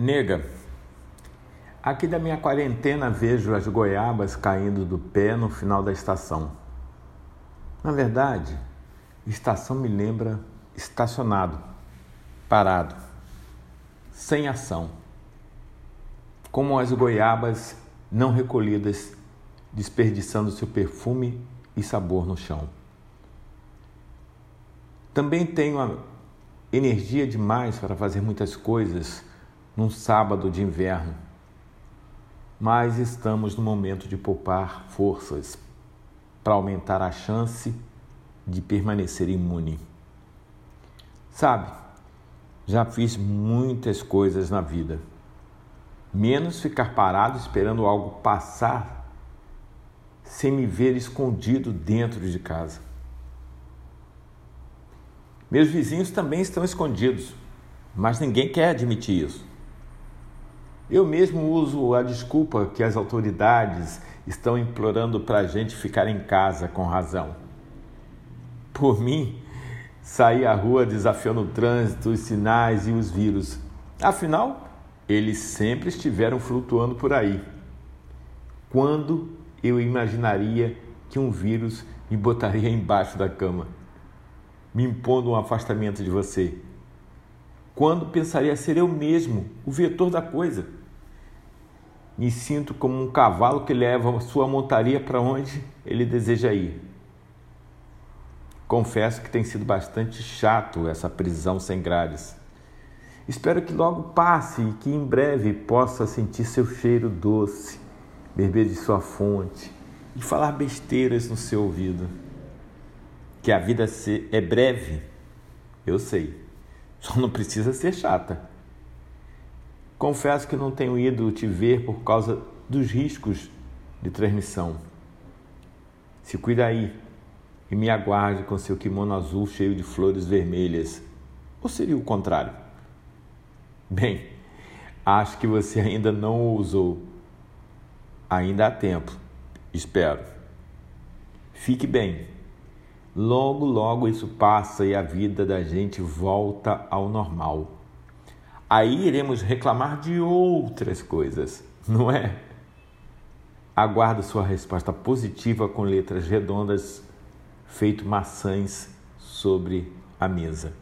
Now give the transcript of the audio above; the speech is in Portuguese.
Nega, aqui da minha quarentena vejo as goiabas caindo do pé no final da estação. Na verdade, estação me lembra estacionado, parado, sem ação. Como as goiabas não recolhidas, desperdiçando seu perfume e sabor no chão. Também tenho energia demais para fazer muitas coisas num sábado de inverno, mas estamos no momento de poupar forças para aumentar a chance de permanecer imune. Sabe, já fiz muitas coisas na vida, menos ficar parado esperando algo passar sem me ver escondido dentro de casa. Meus vizinhos também estão escondidos, mas ninguém quer admitir isso. Eu mesmo uso a desculpa que as autoridades estão implorando para a gente ficar em casa com razão. Por mim, sair à rua desafiando o trânsito, os sinais e os vírus. Afinal, eles sempre estiveram flutuando por aí. Quando eu imaginaria que um vírus me botaria embaixo da cama, me impondo um afastamento de você? Quando pensaria ser eu mesmo o vetor da coisa? Me sinto como um cavalo que leva sua montaria para onde ele deseja ir. Confesso que tem sido bastante chato essa prisão sem grades. Espero que logo passe e que em breve possa sentir seu cheiro doce, beber de sua fonte e falar besteiras no seu ouvido. Que a vida é breve, eu sei, só não precisa ser chata. Confesso que não tenho ido te ver por causa dos riscos de transmissão. Se cuida aí e me aguarde com seu kimono azul cheio de flores vermelhas. Ou seria o contrário? Bem, acho que você ainda não o usou. Ainda há tempo, espero. Fique bem. Logo, logo isso passa e a vida da gente volta ao normal. Aí iremos reclamar de outras coisas, não é? Aguardo sua resposta positiva com letras redondas feito maçãs sobre a mesa.